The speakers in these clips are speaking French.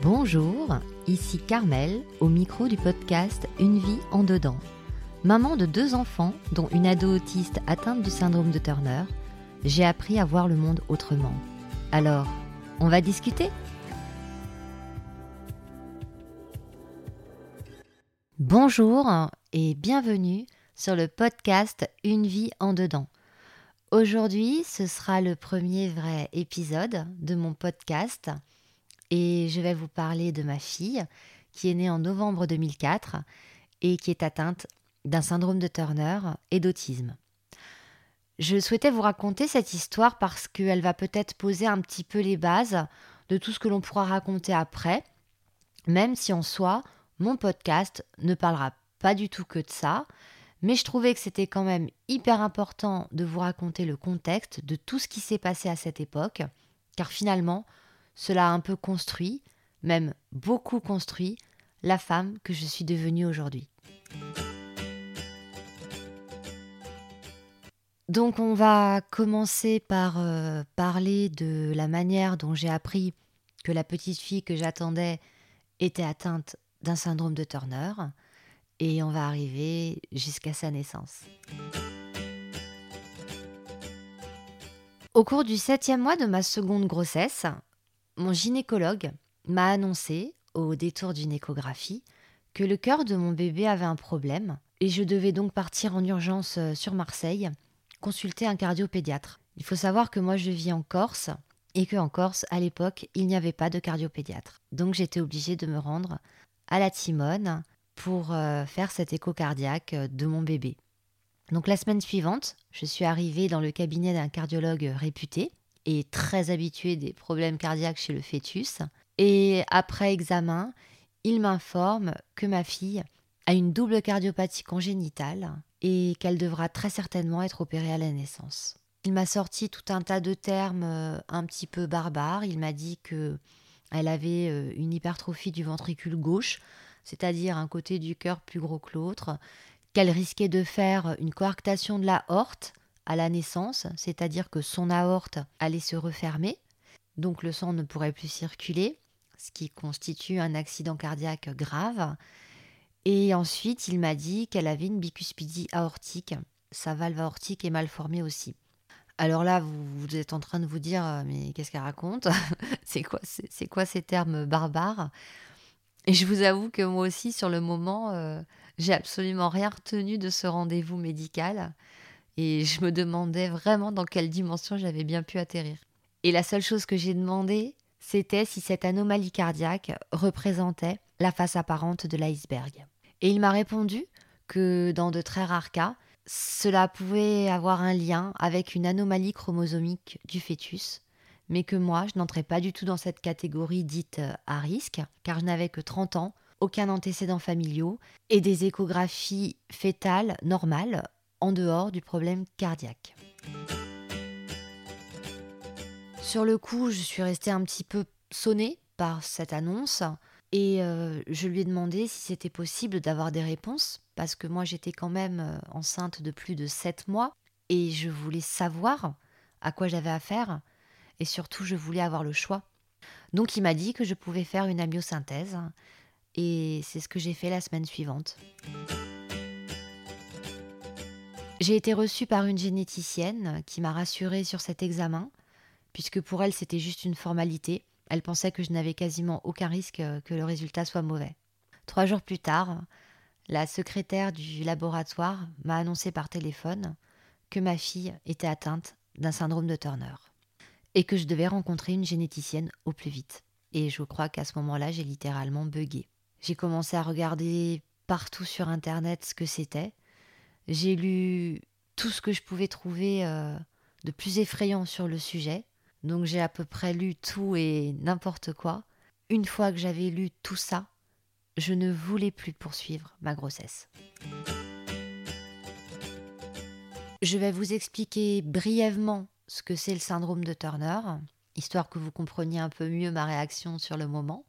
Bonjour, ici Carmel au micro du podcast Une vie en dedans. Maman de deux enfants, dont une ado autiste atteinte du syndrome de Turner, j'ai appris à voir le monde autrement. Alors, on va discuter? Bonjour et bienvenue sur le podcast Une vie en dedans. Aujourd'hui, ce sera le premier vrai épisode de mon podcast et je vais vous parler de ma fille qui est née en novembre 2004 et qui est atteinte d'un syndrome de Turner et d'autisme. Je souhaitais vous raconter cette histoire parce qu'elle va peut-être poser un petit peu les bases de tout ce que l'on pourra raconter après, même si en soi, mon podcast ne parlera pas du tout que de ça, mais je trouvais que c'était quand même hyper important de vous raconter le contexte de tout ce qui s'est passé à cette époque, car finalement, cela a un peu construit, même beaucoup construit, la femme que je suis devenue aujourd'hui. Donc on va commencer par euh, parler de la manière dont j'ai appris que la petite fille que j'attendais était atteinte d'un syndrome de Turner et on va arriver jusqu'à sa naissance. Au cours du septième mois de ma seconde grossesse, mon gynécologue m'a annoncé, au détour d'une échographie, que le cœur de mon bébé avait un problème et je devais donc partir en urgence euh, sur Marseille, consulter un cardiopédiatre. Il faut savoir que moi je vis en Corse et qu'en Corse, à l'époque, il n'y avait pas de cardiopédiatre. Donc j'étais obligée de me rendre à la Timone pour euh, faire cet écho cardiaque euh, de mon bébé. Donc la semaine suivante, je suis arrivée dans le cabinet d'un cardiologue réputé et très habitué des problèmes cardiaques chez le fœtus. Et après examen, il m'informe que ma fille a une double cardiopathie congénitale et qu'elle devra très certainement être opérée à la naissance. Il m'a sorti tout un tas de termes euh, un petit peu barbares. Il m'a dit que elle avait euh, une hypertrophie du ventricule gauche, c'est-à-dire un côté du cœur plus gros que l'autre, qu'elle risquait de faire une coarctation de la horte à la naissance, c'est-à-dire que son aorte allait se refermer, donc le sang ne pourrait plus circuler, ce qui constitue un accident cardiaque grave. Et ensuite, il m'a dit qu'elle avait une bicuspidie aortique, sa valve aortique est mal formée aussi. Alors là, vous, êtes en train de vous dire, euh, mais qu'est-ce qu'elle raconte? C'est quoi, c'est quoi ces termes barbares? Et je vous avoue que moi aussi, sur le moment, euh, j'ai absolument rien retenu de ce rendez-vous médical et je me demandais vraiment dans quelle dimension j'avais bien pu atterrir. Et la seule chose que j'ai demandé, c'était si cette anomalie cardiaque représentait la face apparente de l'iceberg. Et il m'a répondu que dans de très rares cas, cela pouvait avoir un lien avec une anomalie chromosomique du fœtus, mais que moi, je n'entrais pas du tout dans cette catégorie dite à risque, car je n'avais que 30 ans, aucun antécédent familiaux et des échographies fétales normales en dehors du problème cardiaque. Sur le coup, je suis restée un petit peu sonnée par cette annonce et euh, je lui ai demandé si c'était possible d'avoir des réponses parce que moi j'étais quand même euh, enceinte de plus de 7 mois et je voulais savoir à quoi j'avais affaire et surtout je voulais avoir le choix. Donc il m'a dit que je pouvais faire une amyosynthèse et c'est ce que j'ai fait la semaine suivante. J'ai été reçue par une généticienne qui m'a rassurée sur cet examen, puisque pour elle c'était juste une formalité. Elle pensait que je n'avais quasiment aucun risque que le résultat soit mauvais. Trois jours plus tard, la secrétaire du laboratoire m'a annoncé par téléphone que ma fille était atteinte d'un syndrome de Turner et que je devais rencontrer une généticienne au plus vite. Et je crois qu'à ce moment-là, j'ai littéralement bugué. J'ai commencé à regarder partout sur Internet ce que c'était, j'ai lu tout ce que je pouvais trouver euh, de plus effrayant sur le sujet. Donc j'ai à peu près lu tout et n'importe quoi. Une fois que j'avais lu tout ça, je ne voulais plus poursuivre ma grossesse. Je vais vous expliquer brièvement ce que c'est le syndrome de Turner, histoire que vous compreniez un peu mieux ma réaction sur le moment.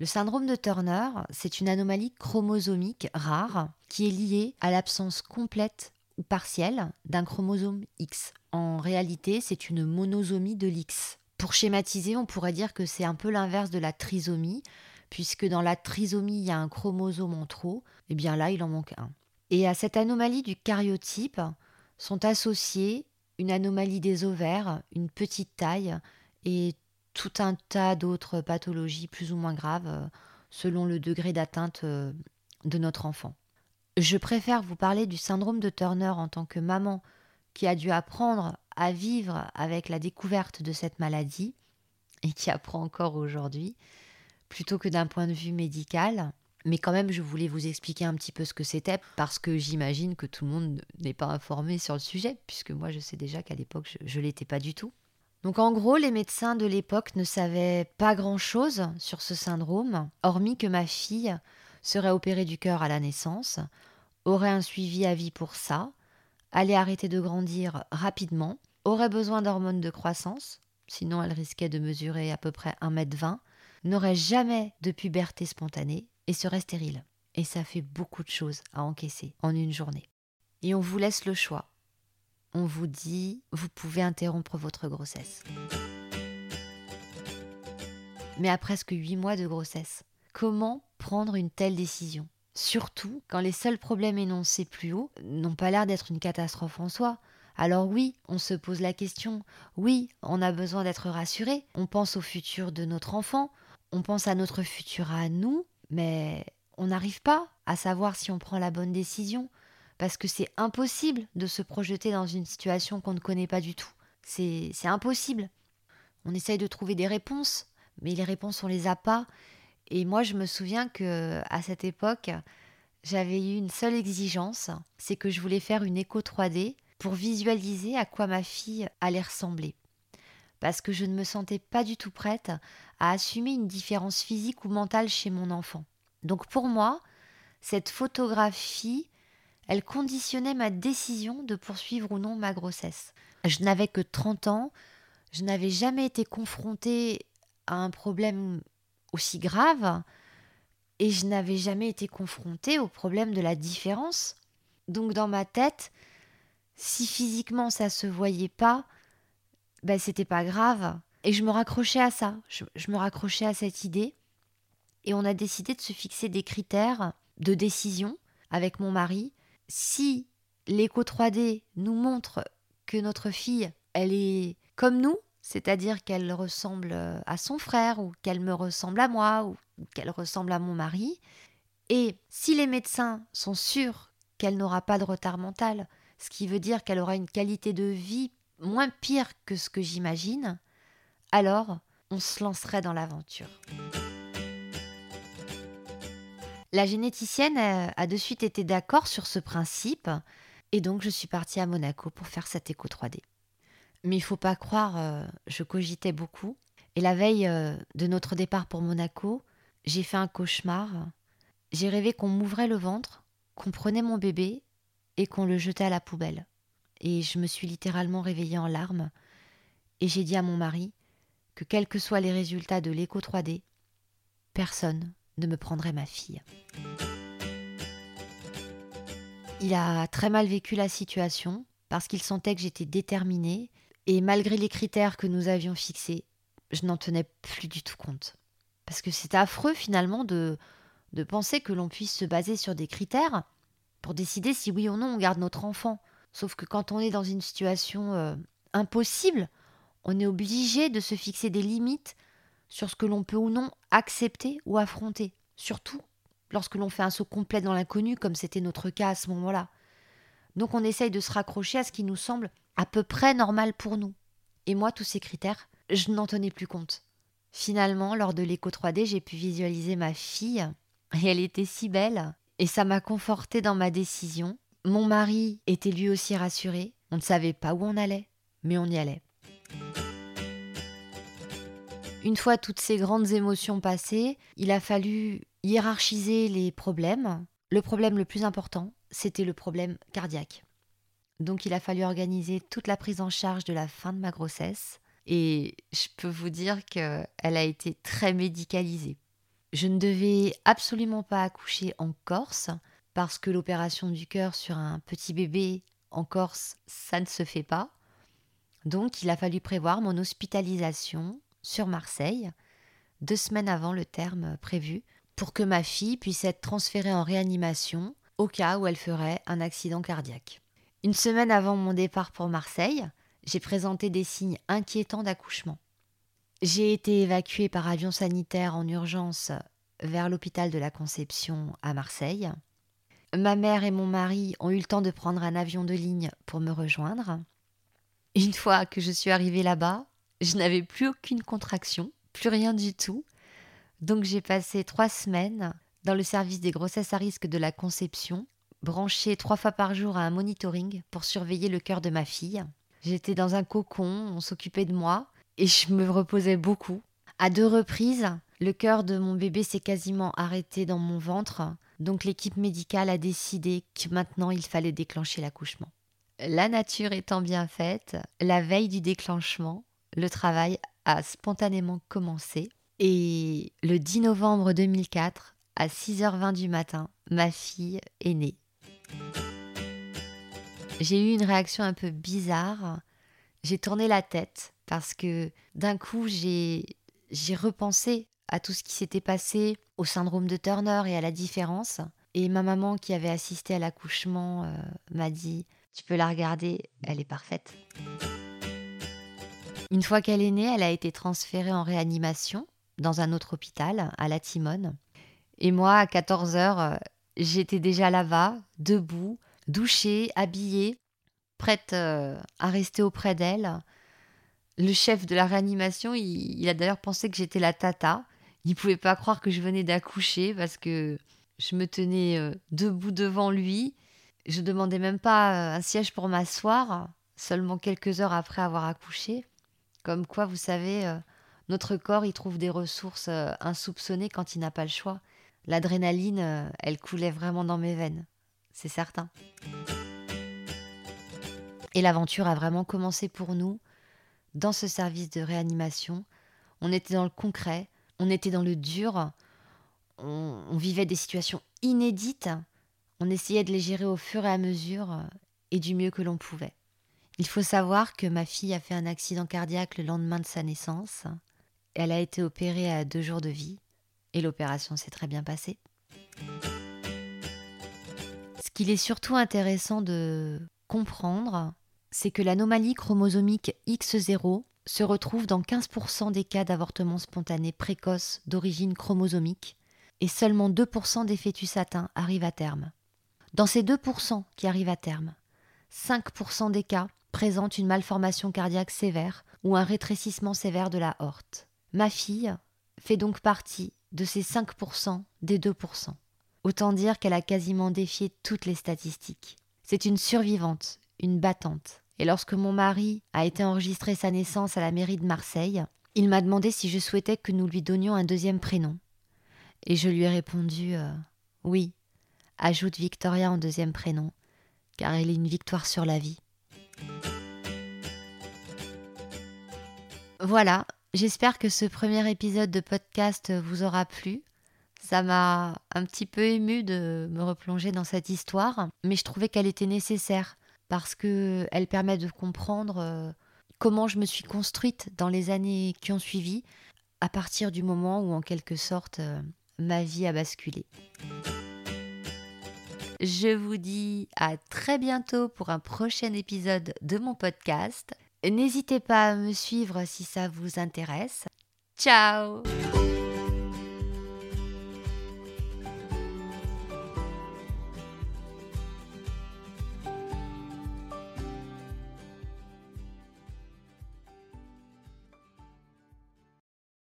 Le syndrome de Turner, c'est une anomalie chromosomique rare qui est liée à l'absence complète ou partielle d'un chromosome X. En réalité, c'est une monosomie de l'X. Pour schématiser, on pourrait dire que c'est un peu l'inverse de la trisomie, puisque dans la trisomie, il y a un chromosome en trop, et eh bien là, il en manque un. Et à cette anomalie du cariotype sont associées une anomalie des ovaires, une petite taille et tout un tas d'autres pathologies plus ou moins graves euh, selon le degré d'atteinte euh, de notre enfant. Je préfère vous parler du syndrome de Turner en tant que maman qui a dû apprendre à vivre avec la découverte de cette maladie et qui apprend encore aujourd'hui, plutôt que d'un point de vue médical. Mais quand même, je voulais vous expliquer un petit peu ce que c'était, parce que j'imagine que tout le monde n'est pas informé sur le sujet, puisque moi je sais déjà qu'à l'époque, je ne l'étais pas du tout. Donc en gros, les médecins de l'époque ne savaient pas grand-chose sur ce syndrome, hormis que ma fille serait opérée du cœur à la naissance, aurait un suivi à vie pour ça, allait arrêter de grandir rapidement, aurait besoin d'hormones de croissance, sinon elle risquait de mesurer à peu près 1m20, n'aurait jamais de puberté spontanée et serait stérile. Et ça fait beaucoup de choses à encaisser en une journée. Et on vous laisse le choix. On vous dit, vous pouvez interrompre votre grossesse. Mais à presque 8 mois de grossesse, comment prendre une telle décision? Surtout quand les seuls problèmes énoncés plus haut n'ont pas l'air d'être une catastrophe en soi. Alors oui, on se pose la question, oui, on a besoin d'être rassuré, on pense au futur de notre enfant, on pense à notre futur à nous, mais on n'arrive pas à savoir si on prend la bonne décision, parce que c'est impossible de se projeter dans une situation qu'on ne connaît pas du tout. C'est impossible. On essaye de trouver des réponses, mais les réponses, on les a pas, et moi, je me souviens que à cette époque, j'avais eu une seule exigence, c'est que je voulais faire une écho 3D pour visualiser à quoi ma fille allait ressembler. Parce que je ne me sentais pas du tout prête à assumer une différence physique ou mentale chez mon enfant. Donc pour moi, cette photographie, elle conditionnait ma décision de poursuivre ou non ma grossesse. Je n'avais que 30 ans, je n'avais jamais été confrontée à un problème aussi grave et je n'avais jamais été confrontée au problème de la différence. Donc dans ma tête, si physiquement ça se voyait pas, ben c'était pas grave. Et je me raccrochais à ça, je, je, me raccrochais à cette idée. Et on a décidé de se fixer des critères de décision avec mon mari. Si l'écho 3D nous montre que notre fille, elle est comme nous, c'est-à-dire qu'elle ressemble euh, à son frère ou qu'elle me ressemble à moi ou qu'elle ressemble à mon mari. Et si les médecins sont sûrs qu'elle n'aura pas de retard mental, ce qui veut dire qu'elle aura une qualité de vie moins pire que ce que j'imagine, alors on se lancerait dans l'aventure. La généticienne a de suite été d'accord sur ce principe, et donc je suis partie à Monaco pour faire cet écho 3D. Mais il faut pas croire, euh, je cogitais beaucoup. Et la veille euh, de notre départ pour Monaco, j'ai fait un cauchemar. J'ai rêvé qu'on m'ouvrait le ventre, qu'on prenait mon bébé et qu'on le jetait à la poubelle. Et je me suis littéralement réveillée en larmes. Et j'ai dit à mon mari que quels que soient les résultats de l'écho 3D, personne ne me prendrait ma fille. Il a très mal vécu la situation parce qu'il sentait que j'étais déterminée et malgré les critères que nous avions fixés, je n'en tenais plus du tout compte. Parce que c'est affreux finalement de, de penser que l'on puisse se baser sur des critères pour décider si oui ou non on garde notre enfant. Sauf que quand on est dans une situation euh, impossible, on est obligé de se fixer des limites sur ce que l'on peut ou non accepter ou affronter. Surtout lorsque l'on fait un saut complet dans l'inconnu, comme c'était notre cas à ce moment-là. Donc on essaye de se raccrocher à ce qui nous semble à peu près normal pour nous. Et moi, tous ces critères, je n'en tenais plus compte. Finalement, lors de l'écho 3D, j'ai pu visualiser ma fille, et elle était si belle, et ça m'a conforté dans ma décision. Mon mari était lui aussi rassuré, on ne savait pas où on allait, mais on y allait. Une fois toutes ces grandes émotions passées, il a fallu hiérarchiser les problèmes. Le problème le plus important, c'était le problème cardiaque. Donc il a fallu organiser toute la prise en charge de la fin de ma grossesse. Et je peux vous dire qu'elle a été très médicalisée. Je ne devais absolument pas accoucher en Corse parce que l'opération du cœur sur un petit bébé en Corse, ça ne se fait pas. Donc il a fallu prévoir mon hospitalisation sur Marseille, deux semaines avant le terme prévu, pour que ma fille puisse être transférée en réanimation au cas où elle ferait un accident cardiaque. Une semaine avant mon départ pour Marseille, j'ai présenté des signes inquiétants d'accouchement. J'ai été évacuée par avion sanitaire en urgence vers l'hôpital de la Conception à Marseille. Ma mère et mon mari ont eu le temps de prendre un avion de ligne pour me rejoindre. Une fois que je suis arrivée là-bas, je n'avais plus aucune contraction, plus rien du tout. Donc j'ai passé trois semaines dans le service des grossesses à risque de la conception, branchée trois fois par jour à un monitoring pour surveiller le cœur de ma fille. J'étais dans un cocon, on s'occupait de moi et je me reposais beaucoup. À deux reprises, le cœur de mon bébé s'est quasiment arrêté dans mon ventre, donc l'équipe médicale a décidé que maintenant il fallait déclencher l'accouchement. La nature étant bien faite, la veille du déclenchement, le travail a spontanément commencé et le 10 novembre 2004, à 6h20 du matin, ma fille est née. J'ai eu une réaction un peu bizarre. J'ai tourné la tête parce que d'un coup, j'ai repensé à tout ce qui s'était passé, au syndrome de Turner et à la différence. Et ma maman qui avait assisté à l'accouchement euh, m'a dit Tu peux la regarder, elle est parfaite. Une fois qu'elle est née, elle a été transférée en réanimation dans un autre hôpital, à la Timone. Et moi, à 14 heures, euh, j'étais déjà là-bas, debout, douchée, habillée, prête euh, à rester auprès d'elle. Le chef de la réanimation, il, il a d'ailleurs pensé que j'étais la tata. Il pouvait pas croire que je venais d'accoucher parce que je me tenais euh, debout devant lui. Je demandais même pas un siège pour m'asseoir, seulement quelques heures après avoir accouché. Comme quoi, vous savez, notre corps y trouve des ressources insoupçonnées quand il n'a pas le choix l'adrénaline, euh, elle coulait vraiment dans mes veines, c'est certain. Et l'aventure a vraiment commencé pour nous dans ce service de réanimation. On était dans le concret, on était dans le dur, on, vivait des situations inédites, on essayait de les gérer au fur et à mesure euh, et du mieux que l'on pouvait. Il faut savoir que ma fille a fait un accident cardiaque le lendemain de sa naissance. Elle a été opérée à deux jours de vie. Et l'opération s'est très bien passée. Ce qu'il est surtout intéressant de comprendre, c'est que l'anomalie chromosomique X0 se retrouve dans 15% des cas d'avortement spontané précoce d'origine chromosomique et seulement 2% des fœtus atteints arrivent à terme. Dans ces 2% qui arrivent à terme, 5% des cas présentent une malformation cardiaque sévère ou un rétrécissement sévère de la horte. Ma fille fait donc partie de ces 5% des 2%. Autant dire qu'elle a quasiment défié toutes les statistiques. C'est une survivante, une battante. Et lorsque mon mari a été enregistré sa naissance à la mairie de Marseille, il m'a demandé si je souhaitais que nous lui donnions un deuxième prénom. Et je lui ai répondu euh, Oui, ajoute Victoria en deuxième prénom, car elle est une victoire sur la vie. Voilà, J'espère que ce premier épisode de podcast vous aura plu. Ça m'a un petit peu ému de me replonger dans cette histoire, mais je trouvais qu'elle était nécessaire parce qu'elle permet de comprendre euh, comment je me suis construite dans les années qui ont suivi, à partir du moment où en quelque sorte euh, ma vie a basculé. Je vous dis à très bientôt pour un prochain épisode de mon podcast. N'hésitez pas à me suivre si ça vous intéresse. Ciao